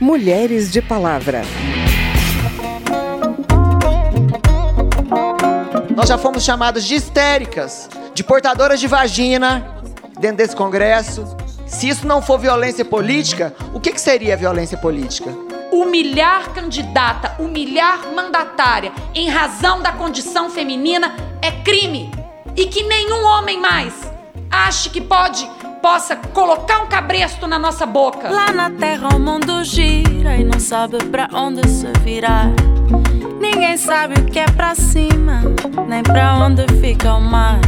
Mulheres de Palavra. Nós já fomos chamadas de histéricas, de portadoras de vagina dentro desse congresso. Se isso não for violência política, o que, que seria violência política? Humilhar candidata, humilhar mandatária em razão da condição feminina é crime. E que nenhum homem mais ache que pode possa colocar um cabresto na nossa boca. Lá na terra o mundo gira e não sabe para onde se virar. Ninguém sabe o que é pra cima, nem pra onde fica o mar.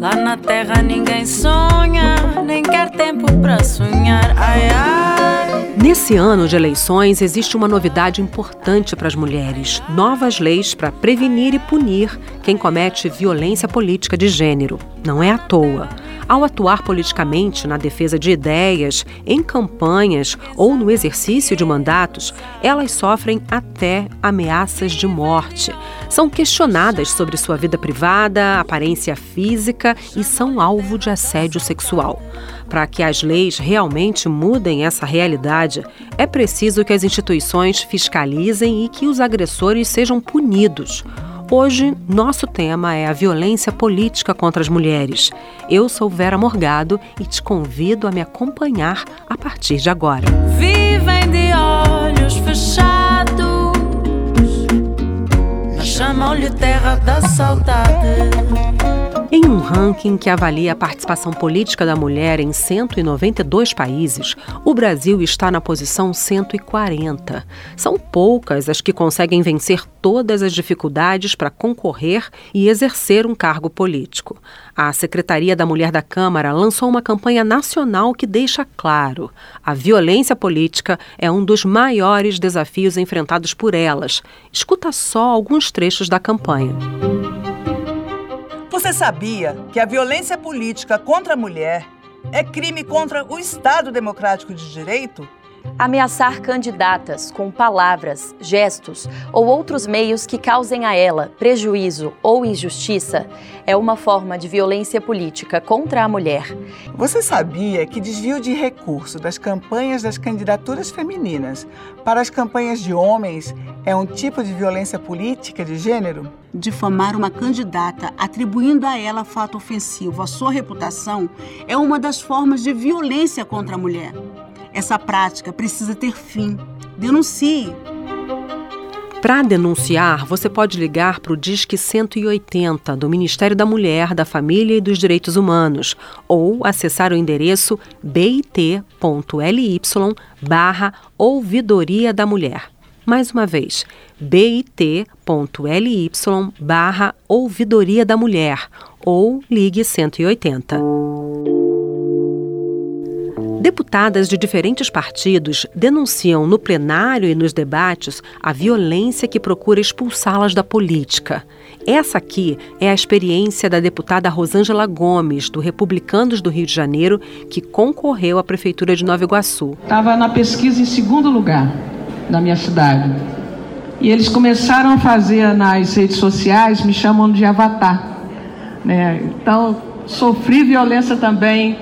Lá na terra ninguém sonha, nem quer tempo pra sonhar. Ai, ai. Nesse ano de eleições, existe uma novidade importante para as mulheres: novas leis para prevenir e punir quem comete violência política de gênero. Não é à toa. Ao atuar politicamente na defesa de ideias, em campanhas ou no exercício de mandatos, elas sofrem até ameaças de morte. São questionadas sobre sua vida privada, aparência física e são alvo de assédio sexual. Para que as leis realmente mudem essa realidade, é preciso que as instituições fiscalizem e que os agressores sejam punidos. Hoje, nosso tema é a violência política contra as mulheres. Eu sou Vera Morgado e te convido a me acompanhar a partir de agora. Vivem de olhos fechados, chamam-lhe terra da saudade. Em um ranking que avalia a participação política da mulher em 192 países, o Brasil está na posição 140. São poucas as que conseguem vencer todas as dificuldades para concorrer e exercer um cargo político. A Secretaria da Mulher da Câmara lançou uma campanha nacional que deixa claro: a violência política é um dos maiores desafios enfrentados por elas. Escuta só alguns trechos da campanha. Você sabia que a violência política contra a mulher é crime contra o Estado Democrático de Direito? Ameaçar candidatas com palavras, gestos ou outros meios que causem a ela prejuízo ou injustiça é uma forma de violência política contra a mulher. Você sabia que desvio de recurso das campanhas das candidaturas femininas para as campanhas de homens é um tipo de violência política de gênero? Difamar uma candidata atribuindo a ela fato ofensivo à sua reputação é uma das formas de violência contra a mulher. Essa prática precisa ter fim. Denuncie. Para denunciar, você pode ligar para o Disque 180 do Ministério da Mulher, da Família e dos Direitos Humanos ou acessar o endereço bit.ly barra Ouvidoria da Mulher. Mais uma vez, bit.ly barra Ouvidoria da Mulher ou ligue 180. Deputadas de diferentes partidos denunciam no plenário e nos debates a violência que procura expulsá-las da política. Essa aqui é a experiência da deputada Rosângela Gomes, do Republicanos do Rio de Janeiro, que concorreu à Prefeitura de Nova Iguaçu. Estava na pesquisa em segundo lugar na minha cidade. E eles começaram a fazer nas redes sociais, me chamando de avatar. Né? Então, sofri violência também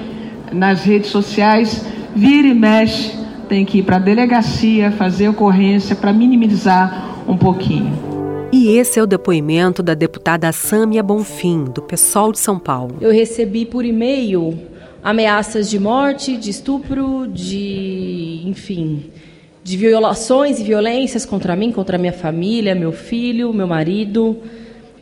nas redes sociais, vira e mexe, tem que ir para a delegacia, fazer ocorrência para minimizar um pouquinho. E esse é o depoimento da deputada Sâmia Bonfim, do PSOL de São Paulo. Eu recebi por e-mail ameaças de morte, de estupro, de, enfim, de violações e violências contra mim, contra minha família, meu filho, meu marido.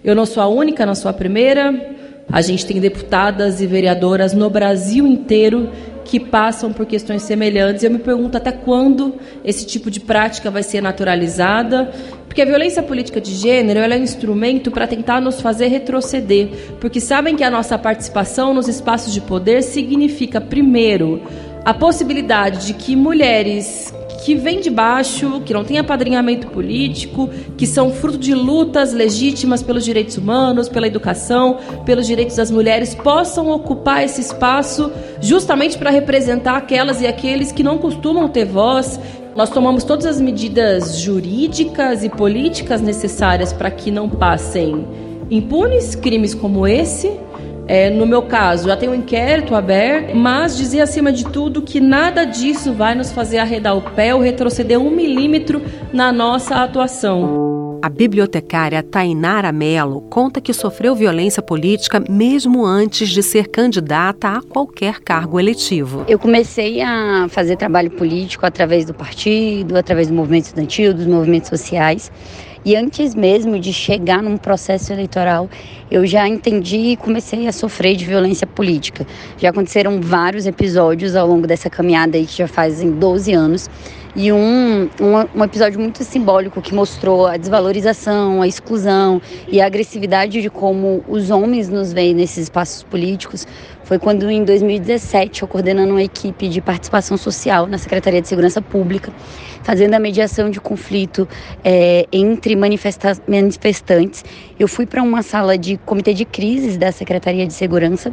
Eu não sou a única, não sou a primeira. A gente tem deputadas e vereadoras no Brasil inteiro que passam por questões semelhantes. Eu me pergunto até quando esse tipo de prática vai ser naturalizada, porque a violência política de gênero é um instrumento para tentar nos fazer retroceder, porque sabem que a nossa participação nos espaços de poder significa, primeiro, a possibilidade de que mulheres que vêm de baixo, que não têm apadrinhamento político, que são fruto de lutas legítimas pelos direitos humanos, pela educação, pelos direitos das mulheres, possam ocupar esse espaço justamente para representar aquelas e aqueles que não costumam ter voz. Nós tomamos todas as medidas jurídicas e políticas necessárias para que não passem impunes crimes como esse É, no meu caso, já tem um inquérito aberto, mas dizia acima de tudo que nada disso vai nos fazer arredar o pé ou retroceder um milímetro na nossa atuação. A bibliotecária Tainara Mello conta que sofreu violência política mesmo antes de ser candidata a qualquer cargo eletivo. Eu comecei a fazer trabalho político através do partido, através do movimento estudantil, dos movimentos sociais. E antes mesmo de chegar num processo eleitoral, eu já entendi e comecei a sofrer de violência política. Já aconteceram vários episódios ao longo dessa caminhada aí que já fazem 12 anos. E um, um, um, episódio muito simbólico que mostrou a desvalorização, a exclusão e a agressividade de como os homens nos veem nesses espaços políticos foi quando, em 2017, eu coordenando uma equipe de participação social na Secretaria de Segurança Pública, fazendo a mediação de conflito é, entre manifesta manifestantes. Eu fui para uma sala de comitê de crises da Secretaria de Segurança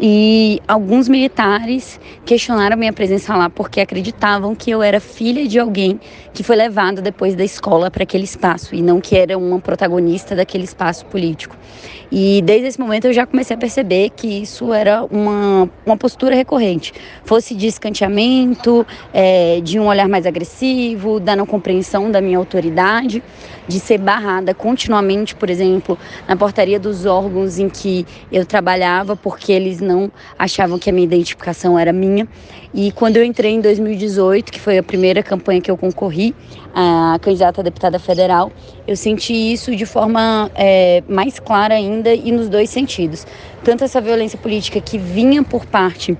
e alguns militares questionaram minha presença lá porque acreditavam que eu era filha de alguém que foi levado depois da escola para aquele espaço e não que era uma protagonista daquele espaço político. E desde esse momento eu já comecei a perceber que isso era uma, uma postura recorrente, fosse de escanteamento, é, de um olhar mais agressivo, da não compreensão da minha autoridade, de ser barrada continuamente, por exemplo, na portaria dos órgãos em que eu trabalhava, porque eles não achavam que a minha identificação era minha. E quando eu entrei em 2018, que foi a primeira campanha que eu concorri, a candidata a deputada federal, eu senti isso de forma é, mais clara ainda e nos dois sentidos. Tanto essa violência política que vinha por parte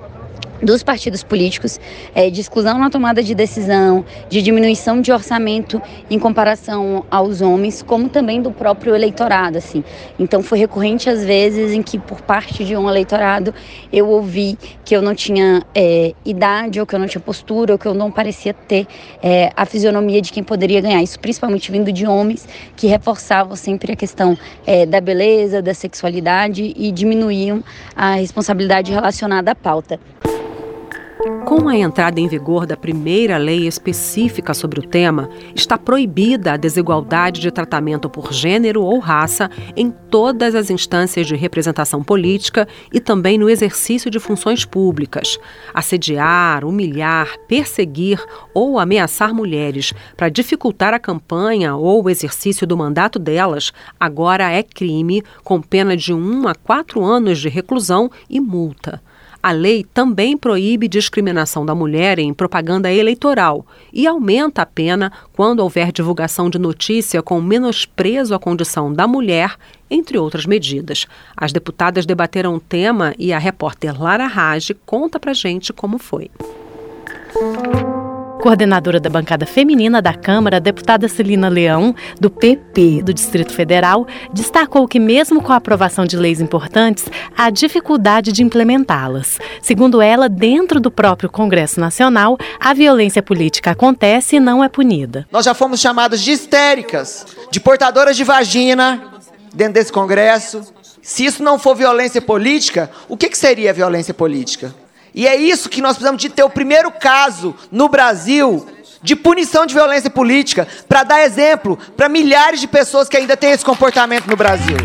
dos partidos políticos, é, de exclusão na tomada de decisão, de diminuição de orçamento em comparação aos homens, como também do próprio eleitorado, assim. Então foi recorrente às vezes em que por parte de um eleitorado eu ouvi que eu não tinha é, idade, ou que eu não tinha postura, ou que eu não parecia ter é, a fisionomia de quem poderia ganhar. Isso principalmente vindo de homens que reforçavam sempre a questão é, da beleza, da sexualidade e diminuíam a responsabilidade relacionada à pauta. Com a entrada em vigor da primeira lei específica sobre o tema, está proibida a desigualdade de tratamento por gênero ou raça em todas as instâncias de representação política e também no exercício de funções públicas. Assediar, humilhar, perseguir ou ameaçar mulheres para dificultar a campanha ou o exercício do mandato delas agora é crime, com pena de um a quatro anos de reclusão e multa. A lei também proíbe discriminação da mulher em propaganda eleitoral e aumenta a pena quando houver divulgação de notícia com menosprezo à condição da mulher, entre outras medidas. As deputadas debateram o tema e a repórter Lara Rage conta pra gente como foi coordenadora da bancada feminina da Câmara, a deputada Celina Leão, do PP do Distrito Federal, destacou que, mesmo com a aprovação de leis importantes, há dificuldade de implementá-las. Segundo ela, dentro do próprio Congresso Nacional, a violência política acontece e não é punida. Nós já fomos chamadas de histéricas, de portadoras de vagina dentro desse Congresso. Se isso não for violência política, o que, que seria violência política? E é isso que nós precisamos de ter o primeiro caso no Brasil de punição de violência política para dar exemplo para milhares de pessoas que ainda têm esse comportamento no Brasil.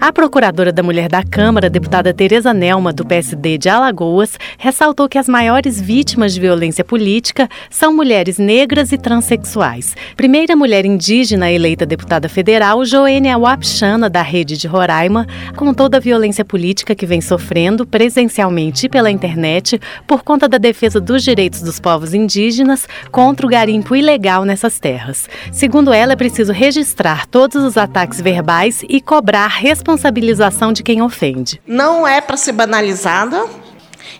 A procuradora da Mulher da Câmara, deputada Tereza Nelma, do PSD de Alagoas, ressaltou que as maiores vítimas de violência política são mulheres negras e transexuais. Primeira mulher indígena eleita deputada federal, Joênia Wapchana, da Rede de Roraima, contou da violência política que vem sofrendo presencialmente e pela internet por conta da defesa dos direitos dos povos indígenas contra o garimpo ilegal nessas terras. Segundo ela, é preciso registrar todos os ataques verbais e cobrar responsabilidade responsabilização de quem ofende. Não é para ser banalizada.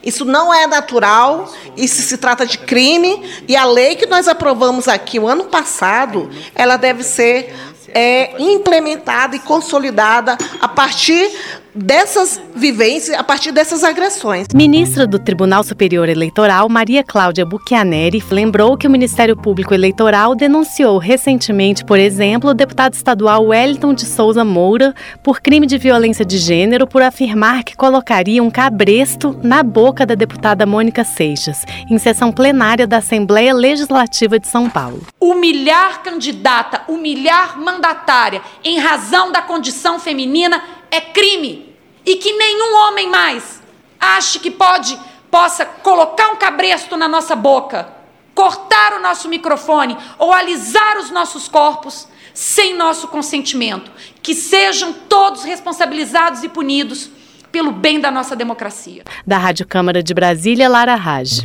Isso não é natural, isso se trata de crime e a lei que nós aprovamos aqui o ano passado, ela deve ser é, implementada e consolidada a partir dessas vivências, a partir dessas agressões. Ministra do Tribunal Superior Eleitoral, Maria Cláudia Buchianeri, lembrou que o Ministério Público Eleitoral denunciou recentemente, por exemplo, o deputado estadual Wellington de Souza Moura por crime de violência de gênero por afirmar que colocaria um cabresto na boca da deputada Mônica Seixas, em sessão plenária da Assembleia Legislativa de São Paulo. Humilhar candidata, humilhar mandatária em razão da condição feminina é crime e que nenhum homem mais ache que pode possa colocar um cabresto na nossa boca, cortar o nosso microfone ou alisar os nossos corpos sem nosso consentimento. Que sejam todos responsabilizados e punidos pelo bem da nossa democracia. Da Rádio Câmara de Brasília, Lara Raj.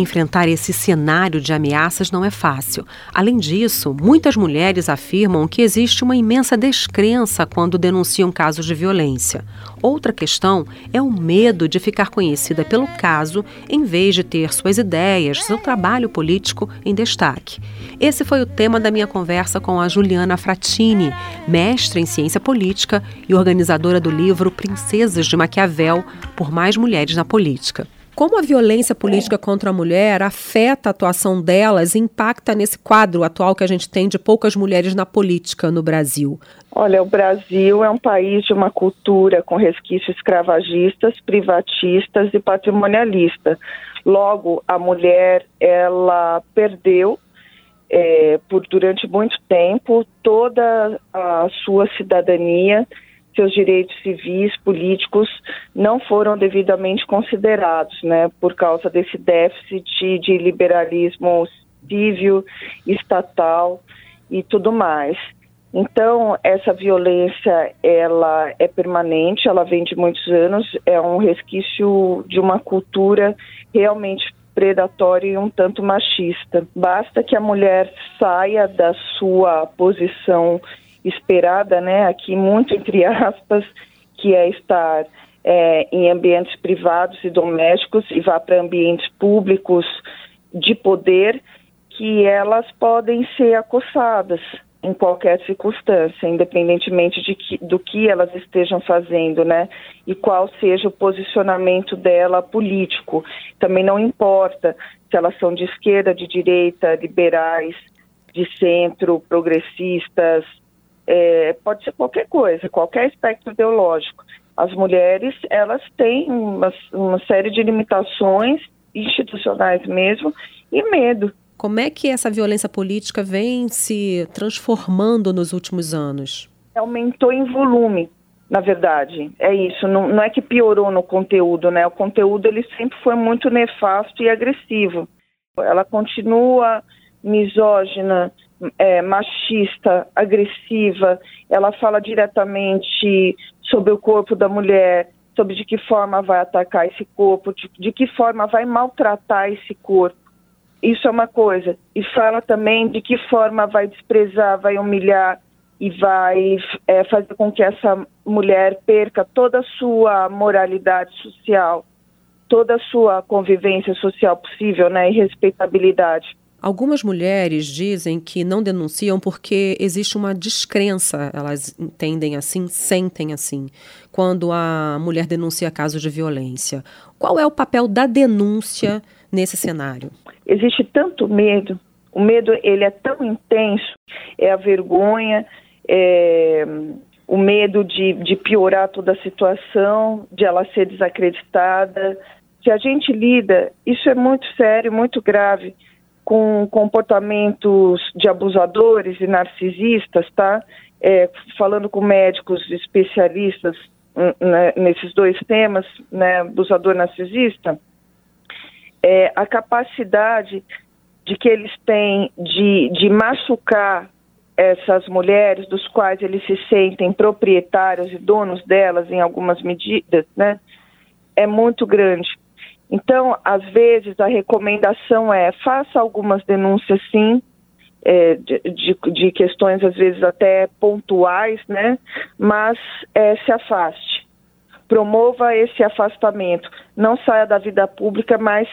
Enfrentar esse cenário de ameaças não é fácil. Além disso, muitas mulheres afirmam que existe uma imensa descrença quando denunciam casos de violência. Outra questão é o medo de ficar conhecida pelo caso em vez de ter suas ideias, seu trabalho político em destaque. Esse foi o tema da minha conversa com a Juliana Fratini, mestre em ciência política e organizadora do livro Princesas de Maquiavel por Mais Mulheres na Política. Como a violência política contra a mulher afeta a atuação delas e impacta nesse quadro atual que a gente tem de poucas mulheres na política no Brasil? Olha, o Brasil é um país de uma cultura com resquícios escravagistas, privatistas e patrimonialista. Logo, a mulher ela perdeu é, por durante muito tempo toda a sua cidadania seus direitos civis, políticos, não foram devidamente considerados, né, por causa desse déficit de liberalismo civil, estatal e tudo mais. Então, essa violência, ela é permanente, ela vem de muitos anos, é um resquício de uma cultura realmente predatória e um tanto machista. Basta que a mulher saia da sua posição esperada, né, aqui muito entre aspas, que é estar é, em ambientes privados e domésticos e vá para ambientes públicos de poder, que elas podem ser acossadas em qualquer circunstância, independentemente de que, do que elas estejam fazendo, né? E qual seja o posicionamento dela político. Também não importa se elas são de esquerda, de direita, liberais, de centro, progressistas, é, pode ser qualquer coisa, qualquer espectro ideológico. As mulheres, elas têm uma, uma série de limitações institucionais mesmo e medo. Como é que essa violência política vem se transformando nos últimos anos? Aumentou em volume, na verdade. É isso. Não, não, é que piorou no conteúdo, né? O conteúdo ele sempre foi muito nefasto e agressivo. Ela continua misógina, é, machista, agressiva, ela fala diretamente sobre o corpo da mulher, sobre de que forma vai atacar esse corpo, de, de que forma vai maltratar esse corpo. Isso é uma coisa. E fala também de que forma vai desprezar, vai humilhar e vai é, fazer com que essa mulher perca toda a sua moralidade social, toda a sua convivência social possível, né, e respeitabilidade. Algumas mulheres dizem que não denunciam porque existe uma descrença, elas entendem assim, sentem assim, quando a mulher denuncia casos de violência. Qual é o papel da denúncia nesse cenário? Existe tanto medo, o medo ele é tão intenso, é a vergonha, é o medo de, de piorar toda a situação, de ela ser desacreditada. Se a gente lida, isso é muito sério, muito grave com comportamentos de abusadores e narcisistas, tá? É, falando com médicos especialistas hum, né, nesses dois temas, né, abusador narcisista, é, a capacidade de que eles têm de, de machucar essas mulheres, dos quais eles se sentem proprietários e donos delas em algumas medidas, né, é muito grande. Então, às vezes, a recomendação é faça algumas denúncias, sim, é, de, de, de, questões, às vezes, até pontuais, né? Mas é, se afaste. Promova esse afastamento. Não saia da vida pública, mas,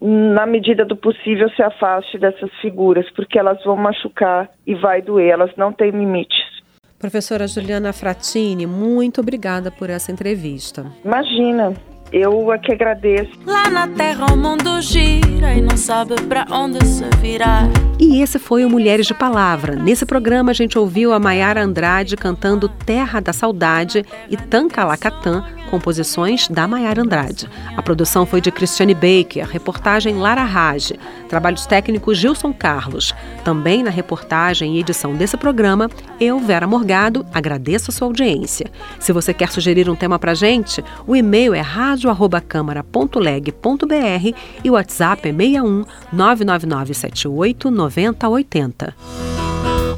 na medida do possível, se afaste dessas figuras, porque elas vão machucar e vai doer, elas não têm limites. Professora Juliana Fratini, muito obrigada por essa entrevista. Imagina. Eu é que agradeço. Lá na terra o mundo gira e não sabe para onde se virar. E esse foi o Mulheres de Palavra. Nesse programa a gente ouviu a Maiara Andrade cantando Terra da Saudade e Tanca Lacatã, composições da Maiara Andrade. A produção foi de Cristiane Baker, reportagem Lara Rage, trabalhos técnicos Gilson Carlos. Também na reportagem e edição desse programa, eu, Vera Morgado, agradeço a sua audiência. Se você quer sugerir um tema pra gente, o e-mail é radio@câmara.leg.br e o WhatsApp é 61 99978 9080.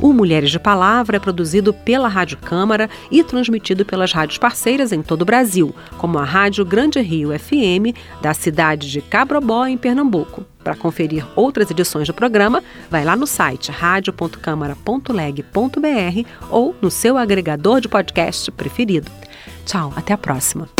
O Mulheres de Palavra é produzido pela Rádio Câmara e transmitido pelas rádios parceiras em todo o Brasil, como a Rádio Grande Rio FM, da cidade de Cabrobó, em Pernambuco. Para conferir outras edições do programa, vai lá no site radio.câmara.leg.br ou no seu agregador de podcast preferido. Tchau, até a próxima.